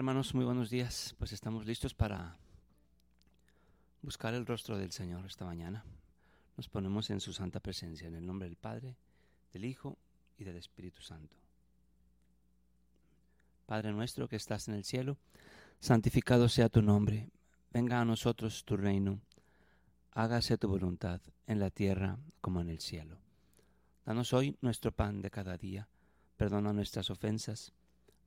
Hermanos, muy buenos días. Pues estamos listos para buscar el rostro del Señor esta mañana. Nos ponemos en su santa presencia, en el nombre del Padre, del Hijo y del Espíritu Santo. Padre nuestro que estás en el cielo, santificado sea tu nombre, venga a nosotros tu reino, hágase tu voluntad en la tierra como en el cielo. Danos hoy nuestro pan de cada día, perdona nuestras ofensas,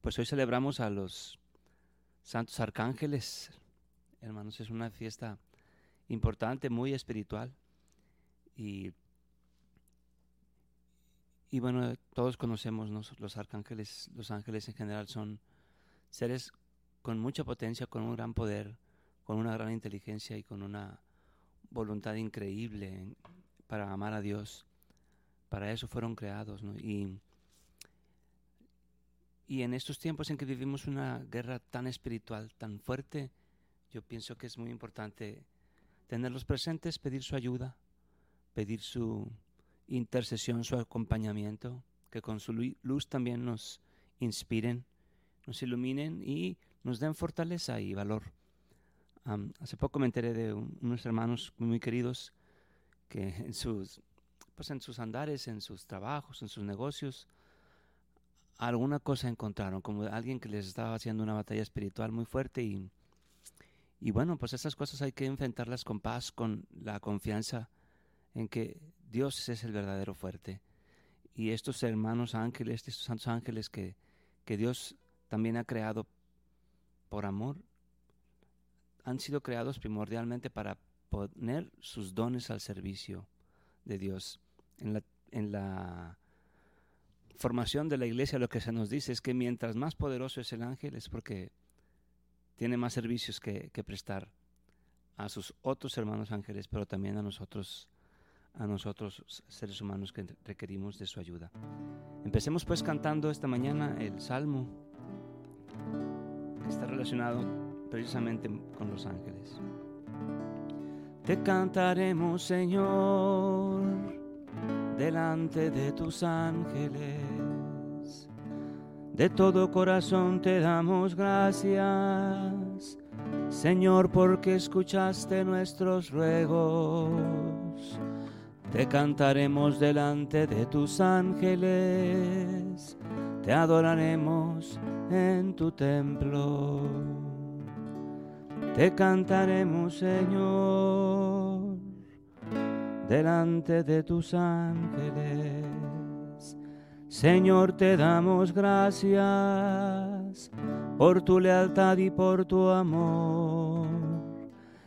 Pues hoy celebramos a los santos arcángeles. Hermanos, es una fiesta importante, muy espiritual. Y, y bueno, todos conocemos los arcángeles, los ángeles en general son seres con mucha potencia, con un gran poder, con una gran inteligencia y con una voluntad increíble para amar a Dios. Para eso fueron creados. Y, y en estos tiempos en que vivimos una guerra tan espiritual, tan fuerte, yo pienso que es muy importante tenerlos presentes, pedir su ayuda, pedir su intercesión, su acompañamiento, que con su luz también nos inspiren nos iluminen y nos den fortaleza y valor. hace poco me enteré de unos hermanos muy queridos que en sus, pues en sus andares, en sus trabajos, en sus negocios, alguna cosa encontraron, como alguien que les estaba haciendo una batalla espiritual muy fuerte y, y bueno, pues esas cosas hay que enfrentarlas con paz, con la confianza en que Dios es el verdadero fuerte. Y estos hermanos ángeles, estos santos ángeles que, que Dios también ha creado por amor, han sido creados primordialmente para poner sus dones al servicio de Dios. En la, en la formación de la iglesia lo que se nos dice es que mientras más poderoso es el ángel es porque tiene más servicios que, que prestar a sus otros hermanos ángeles, pero también a nosotros, a nosotros seres humanos que requerimos de su ayuda. Empecemos pues cantando esta mañana el Salmo está relacionado precisamente con los ángeles. Te cantaremos, Señor, delante de tus ángeles. De todo corazón te damos gracias, Señor, porque escuchaste nuestros ruegos. Te cantaremos delante de tus ángeles, te adoraremos en tu templo. Te cantaremos, Señor, delante de tus ángeles. Señor, te damos gracias por tu lealtad y por tu amor.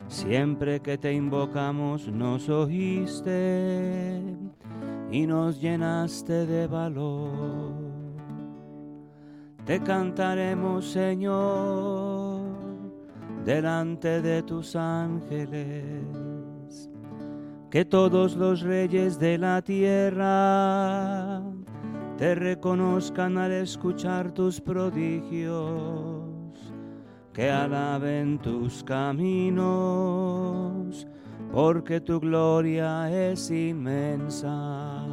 Siempre que te invocamos nos oíste y nos llenaste de valor. Te cantaremos, Señor, delante de tus ángeles. Que todos los reyes de la tierra te reconozcan al escuchar tus prodigios. Que alaben tus caminos, porque tu gloria es inmensa.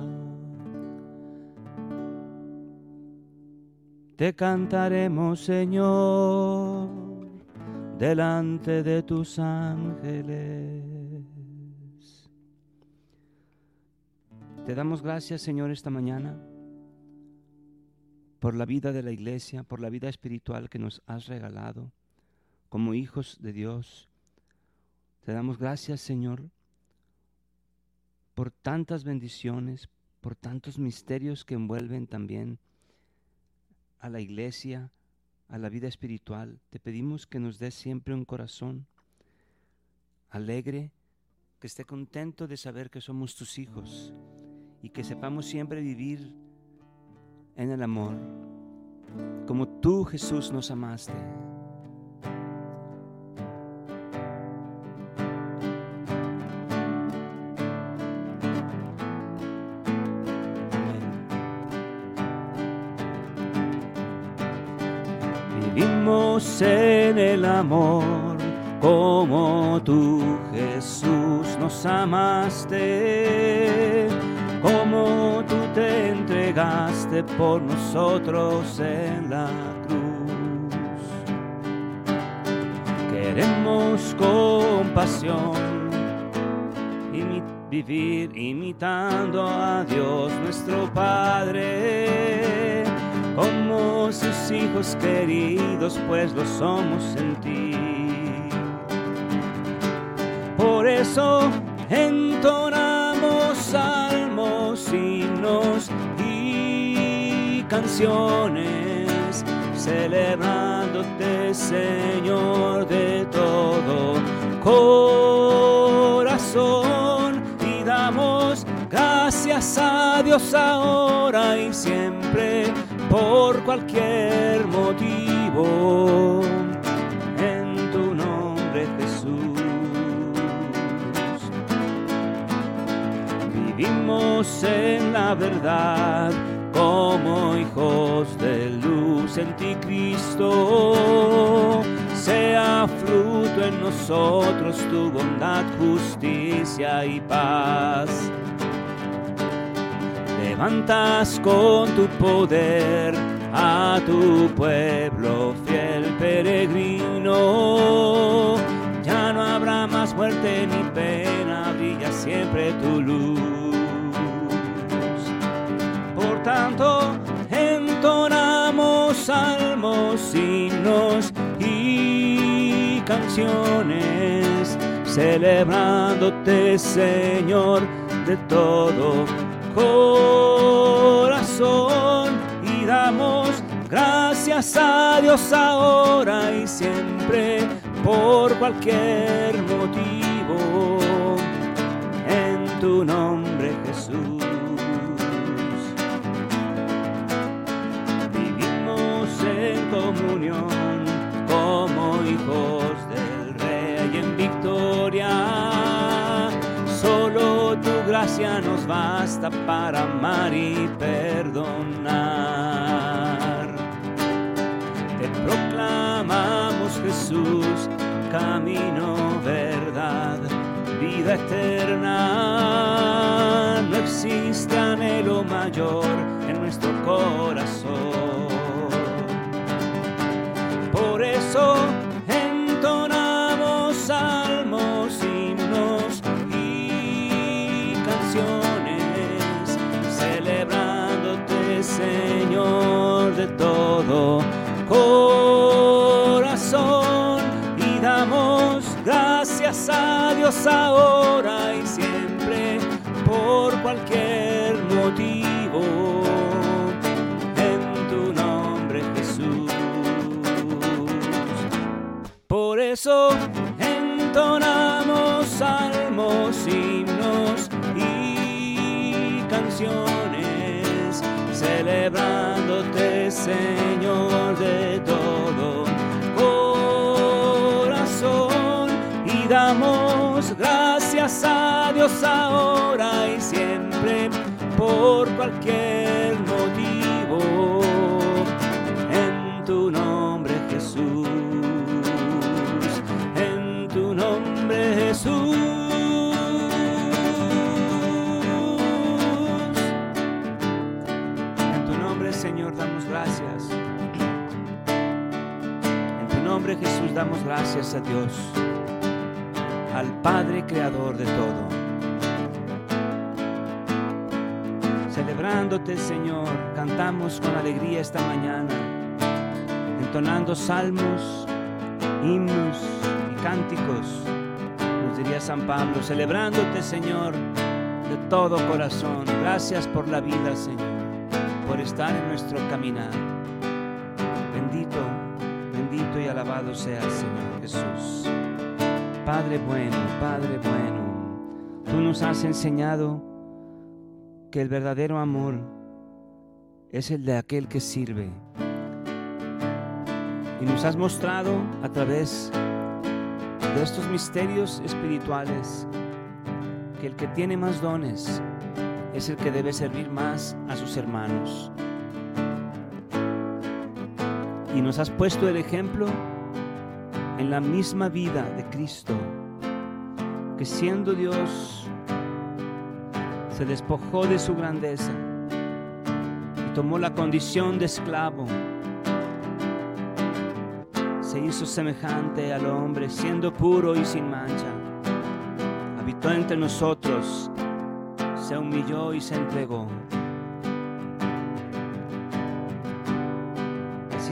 Te cantaremos, Señor, delante de tus ángeles. Te damos gracias, Señor, esta mañana por la vida de la iglesia, por la vida espiritual que nos has regalado como hijos de Dios. Te damos gracias, Señor, por tantas bendiciones, por tantos misterios que envuelven también a la iglesia, a la vida espiritual. Te pedimos que nos des siempre un corazón alegre, que esté contento de saber que somos tus hijos y que sepamos siempre vivir en el amor, como tú Jesús nos amaste. Vivimos en el amor como tú Jesús nos amaste como tú te entregaste por nosotros en la cruz. Queremos compasión vivir imitando a Dios nuestro Padre, como sus hijos queridos, pues lo somos en ti. Por eso entonamos canciones, celebrándote, Señor, de todo corazón damos gracias a Dios ahora y siempre por cualquier motivo. En la verdad como hijos de luz en ti Cristo sea fruto en nosotros tu bondad, justicia y paz. Levantas con tu poder a tu pueblo fiel peregrino. Ya no habrá más muerte ni pena, brilla siempre tu luz. Entonamos salmos, himnos canciones, celebrándote, Señor, de todo corazón. Y damos gracias a Dios ahora y siempre por cualquier motivo. En tu nombre, Jesús. Comunión como hijos del Rey en victoria. Solo tu gracia nos basta para amar y perdonar. Te proclamamos Jesús, camino, verdad, vida eterna. No existe anhelo mayor en nuestro corazón corazón. Y damos gracias a Dios ahora y siempre por cualquier motivo eso entonamos salmos, himnos y canciones, celebrándote, Señor, de todo corazón. Y damos gracias a Dios ahora y siempre por cualquier Damos gracias a Dios, al Padre Creador de todo. Celebrándote, Señor, cantamos con alegría esta mañana, entonando salmos, himnos y cánticos diría San Pablo, celebrándote, Señor, de todo corazón. Gracias por la vida, Señor, por estar en nuestro caminar. Alabado sea el Señor Jesús. Padre bueno, Padre bueno, tú nos has enseñado que el verdadero amor es el de aquel que sirve. Y nos has mostrado a través de estos misterios espirituales que el que tiene más dones es el que debe servir más a sus hermanos. Y nos has puesto el ejemplo en la misma vida de Cristo, que siendo Dios se despojó de su grandeza y tomó la condición de esclavo. Se hizo semejante al hombre, siendo puro y sin mancha. Habitó entre nosotros, se humilló y se entregó.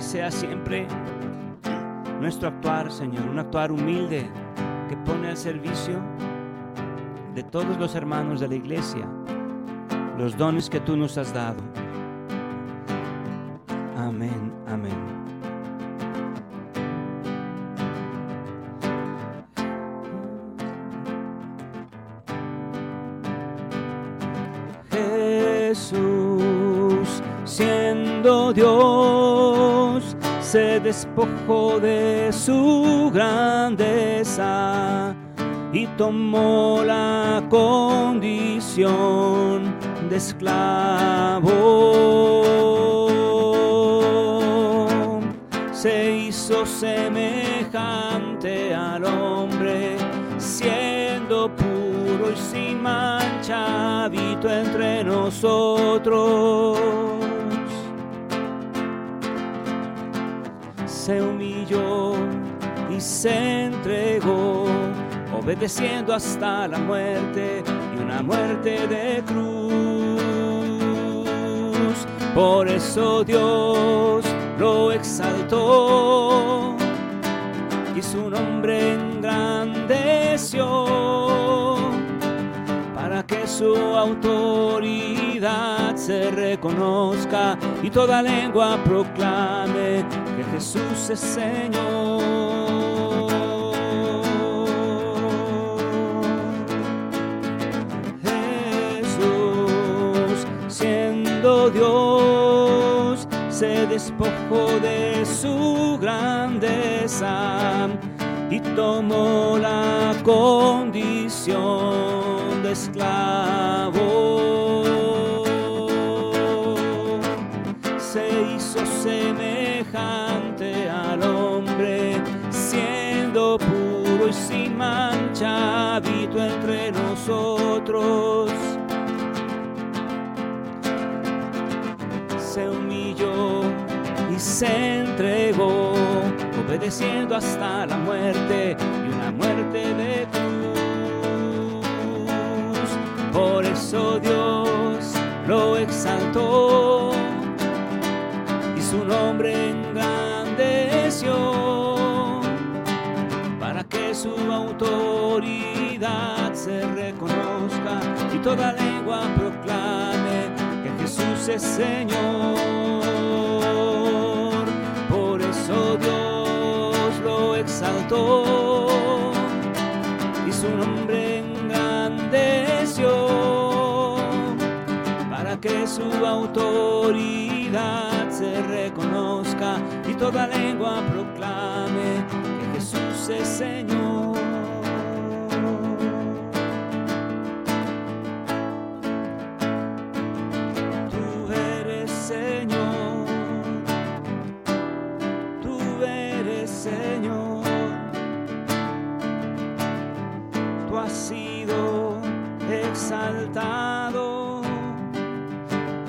Sea siempre nuestro actuar, Señor, un actuar humilde que pone al servicio de todos los hermanos de la iglesia los dones que tú nos has dado. Se despojó de su grandeza y tomó la condición de esclavo. Se hizo semejante al hombre, siendo puro y sin mancha, habito entre nosotros. Se humilló y se entregó obedeciendo hasta la muerte y una muerte de cruz. Por eso Dios lo exaltó y su nombre engrandeció su autoridad se reconozca y toda lengua proclame que Jesús es Señor. Dios se despojó de su grandeza y tomó la condición esclavo. Se hizo semejante al hombre, siendo puro y sin mancha, habito entre nosotros se humilló y se entregó, obedeciendo hasta la muerte y una muerte de cruz. Por eso Dios lo exaltó y su nombre engrandeció para que su autoridad se reconozca y toda lengua proclame Jesús es Señor. Por eso Dios lo exaltó su autoridad se reconozca y toda lengua proclame que Jesús es Señor. Señor,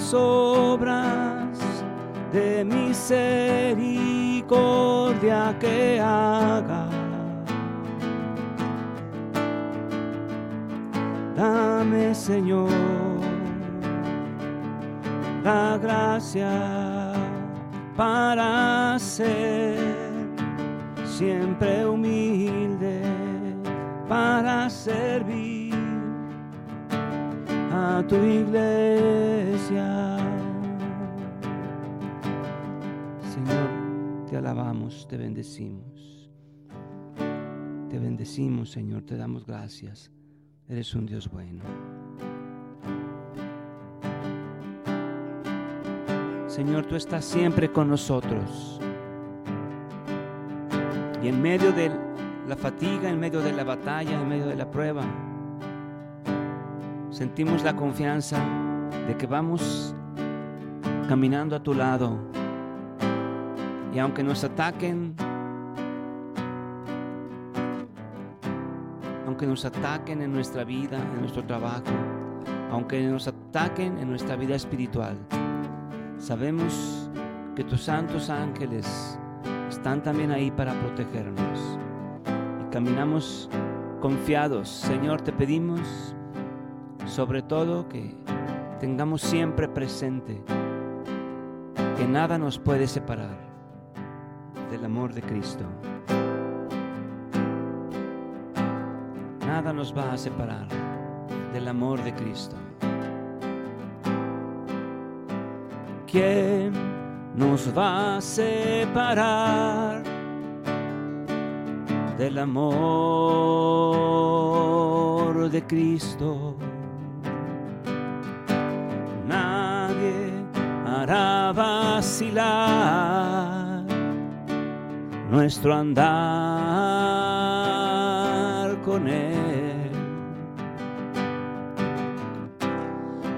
las obras de misericordia que haga. Dame, Señor la gracia para ser siempre humilde, para servir tu iglesia. Señor, te alabamos, te bendecimos. Te bendecimos, Señor, te damos gracias. Eres un Dios bueno. Señor, tú estás siempre con nosotros. Y en medio de la fatiga, en medio de la batalla, en medio de la prueba, sentimos la confianza de que vamos caminando a tu lado. Y aunque nos ataquen, aunque nos ataquen en nuestra vida, en nuestro trabajo, aunque nos ataquen en nuestra vida espiritual, sabemos que tus santos ángeles están también ahí para protegernos. Y caminamos confiados. Señor, te pedimos sobre todo que tengamos siempre presente que nada nos puede separar del amor de Cristo. Nada nos va a separar del amor de Cristo. ¿Quién nos va a separar del amor de Cristo? Nuestro andar con Él.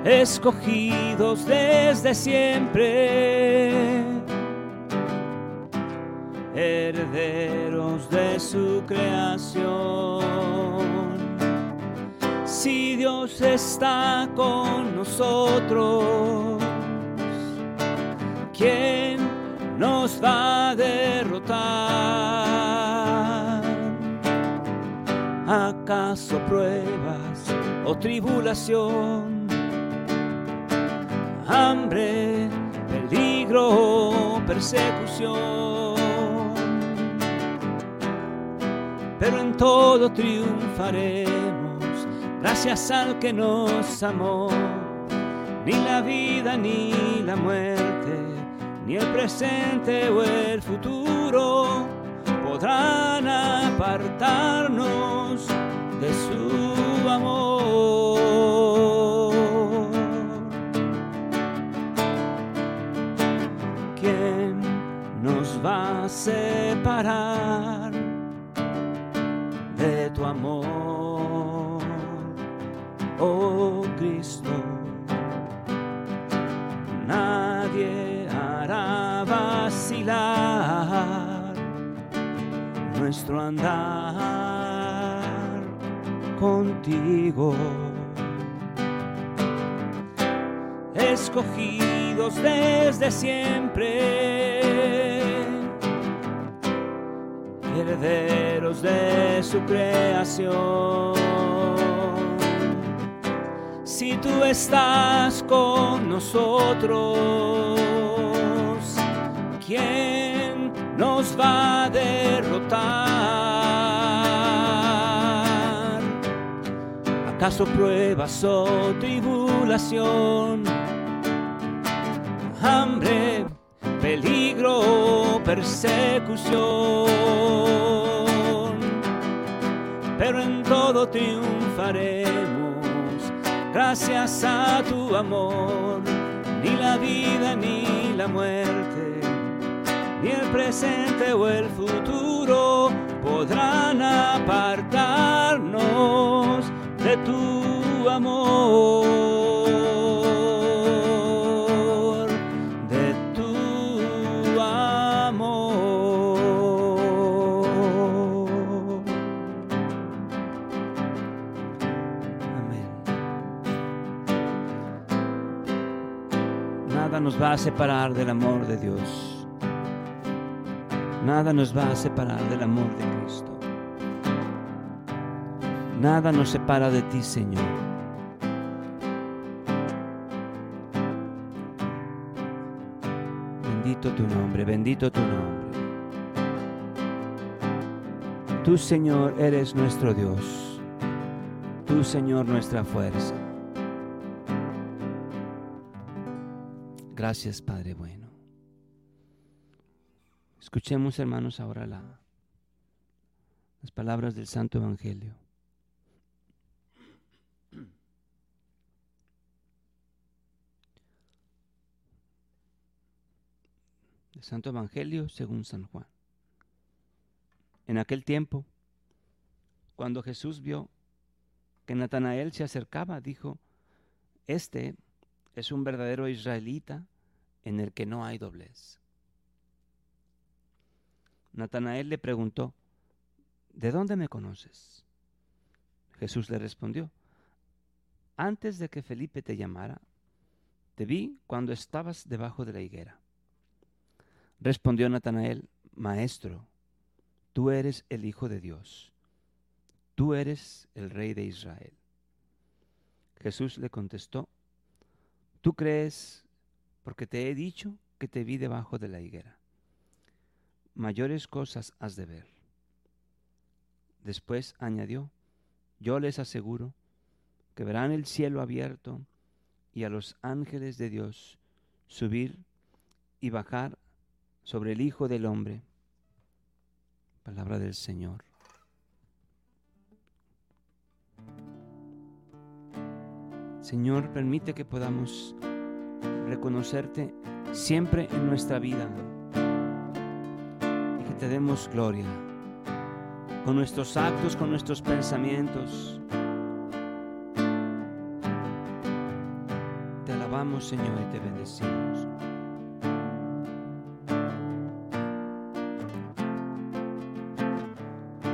Escogidos desde siempre, herederos de su creación. Si Dios está con nosotros, ¿quién nos va a derrotar? ¿Acaso pruebas o tribulación? Hambre, peligro, persecución. Pero en todo triunfaremos, gracias al que nos amó. Ni la vida ni la muerte ni el presente o el futuro podrán apartarnos de su amor. ¿Quién nos va a separar de tu amor, oh Cristo? Nuestro andar contigo. Escogidos desde siempre, herederos de su creación. Si tú estás con nosotros, ¿quién nos va a derrotar? ¿Acaso pruebas o tribulación? Hambre, peligro, persecución. Pero en todo triunfaremos gracias a tu amor, ni la vida ni la muerte ni el presente o el futuro podrán apartarnos de tu amor, de tu amor. Amén. Nada nos va a separar del amor de Dios. Nada nos va a separar del amor de. Nada nos separa de ti, Señor. Bendito tu nombre, bendito tu nombre. Tú, Señor, eres nuestro Dios. Tú, Señor, nuestra fuerza. Gracias, Padre bueno. Escuchemos, hermanos, ahora la, las palabras del Santo Evangelio. Santo Evangelio según San Juan. En aquel tiempo, cuando Jesús vio que Natanael se acercaba, dijo, Este es un verdadero israelita en el que no hay doblez. Natanael le preguntó, ¿de dónde me conoces? Jesús le respondió, antes de que Felipe te llamara, te vi cuando estabas debajo de la higuera. Respondió Natanael, Maestro, tú eres el Hijo de Dios, tú eres el Rey de Israel. Jesús le contestó, tú crees porque te he dicho que te vi debajo de la higuera. Mayores cosas has de ver. Después añadió, yo les aseguro que verán el cielo abierto y a los ángeles de Dios subir y bajar sobre el Hijo del Hombre. Palabra del Señor. Señor, permite que podamos reconocerte siempre en nuestra vida y que te demos gloria con nuestros actos, con nuestros pensamientos. Te alabamos, Señor, y te bendecimos.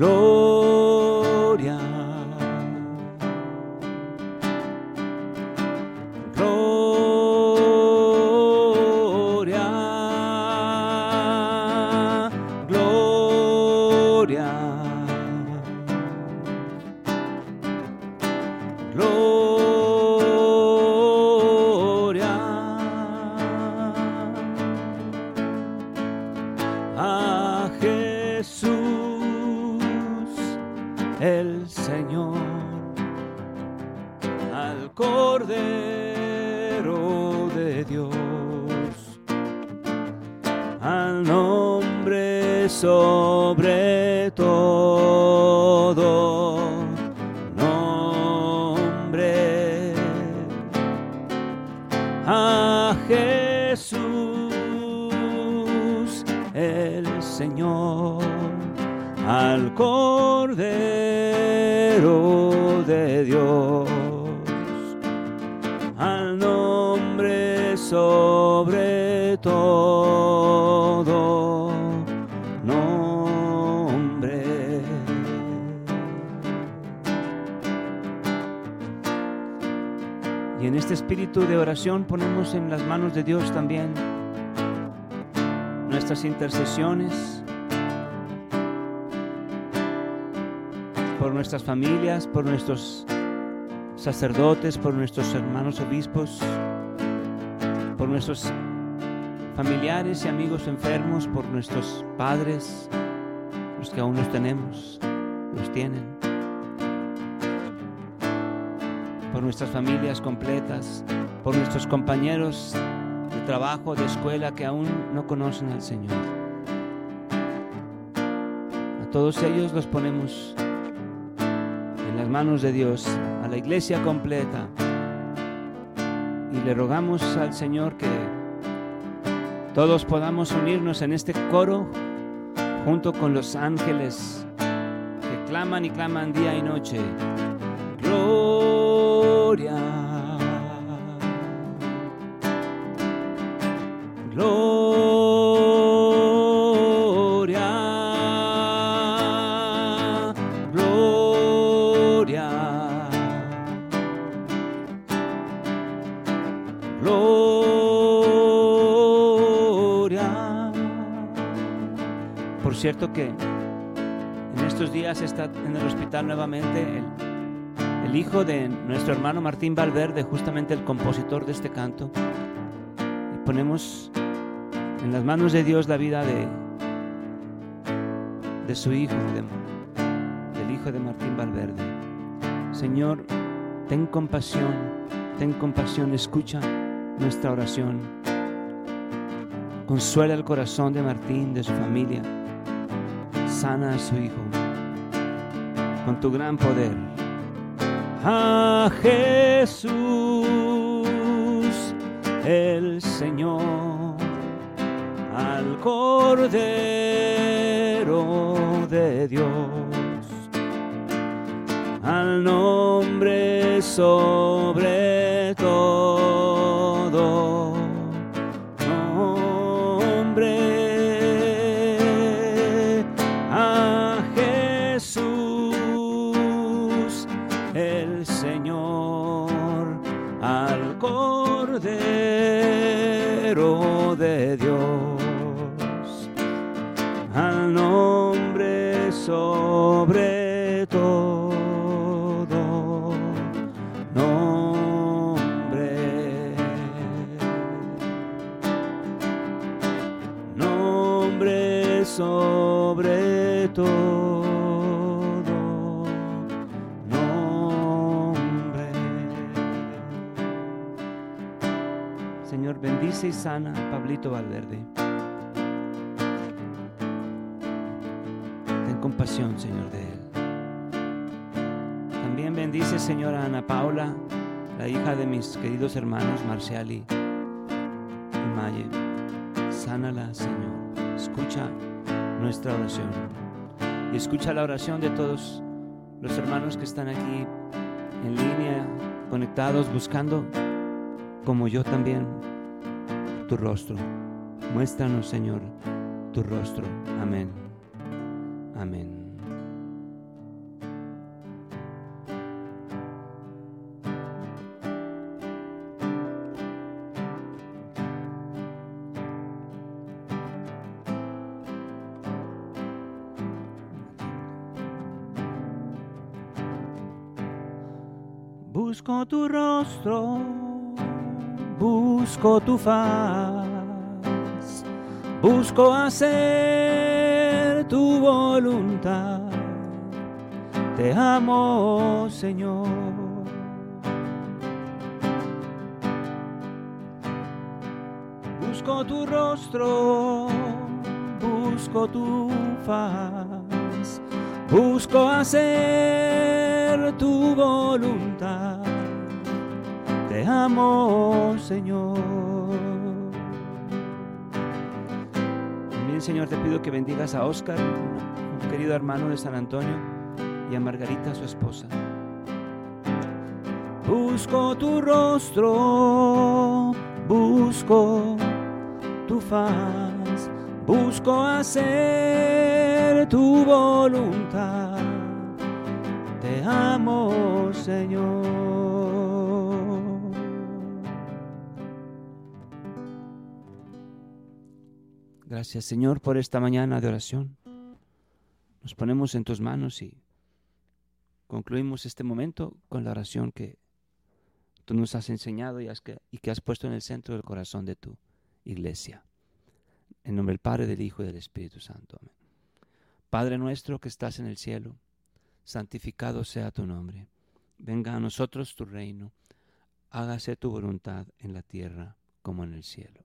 Gloria. De oración ponemos en las manos de Dios también. Nuestras intercesiones por nuestras familias, por nuestros sacerdotes, por nuestros hermanos obispos, por nuestros familiares y amigos enfermos, por nuestros padres, los que aún los tenemos, los tienen, por nuestras familias completas, por nuestros compañeros de trabajo, de escuela que aún no conocen al Señor. A todos ellos los ponemos en las manos de Dios, a la iglesia completa, y le rogamos al Señor que todos podamos unirnos en este coro junto con los ángeles que claman y claman día y noche. Gloria gloria. Gloria, gloria, gloria. Por cierto que en estos días está en el hospital nuevamente el el hijo de nuestro hermano Martín Valverde, justamente el compositor de este canto. Y ponemos en las manos de Dios la vida de, de su hijo, del hijo de Martín Valverde. Señor, ten compasión, ten compasión, escucha nuestra oración. Consuela el corazón de Martín, de su familia. Sana a su hijo con tu gran poder. A Jesús, el Señor, al Cordero de Dios, al nombre sobre y sana Pablito Valverde. Ten compasión, Señor, de él. También bendice, Señor, a Ana Paula, la hija de mis queridos hermanos Marcial y, y Maye. Sánala, Señor. Escucha nuestra oración. Y escucha la oración de todos los hermanos que están aquí en línea, conectados, buscando, como yo también, tu rostro. Muéstranos, Señor, tu rostro. Amén. Amén. Busco tu rostro, busco tu faz, busco hacer tu voluntad. Te amo, Señor. Busco tu rostro, busco tu faz, busco hacer tu voluntad. Te amo, Señor. También, Señor, te pido que bendigas a Oscar, un querido hermano de San Antonio, y a Margarita, su esposa. Busco tu rostro, busco tu faz, busco hacer tu voluntad. Te amo, Señor. Gracias, Señor, por esta mañana de oración. Nos ponemos en tus manos y concluimos este momento con la oración que tú nos has enseñado y, que, que has puesto en el centro del corazón de tu iglesia. En nombre del Padre, del Hijo y del Espíritu Santo. Amén. Padre nuestro que estás en el cielo, santificado sea tu nombre. Venga a nosotros tu reino. Hágase tu voluntad en la tierra como en el cielo.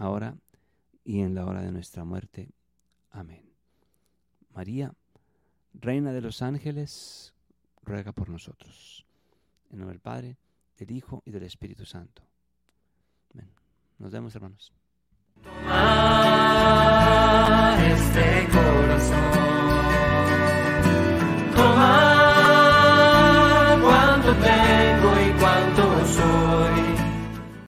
ahora y en la hora de nuestra muerte. Amén. María, Reina de los Ángeles, ruega por nosotros. En nombre del Padre, del Hijo y del Espíritu Santo. Amén. Nos vemos, hermanos. Este corazón.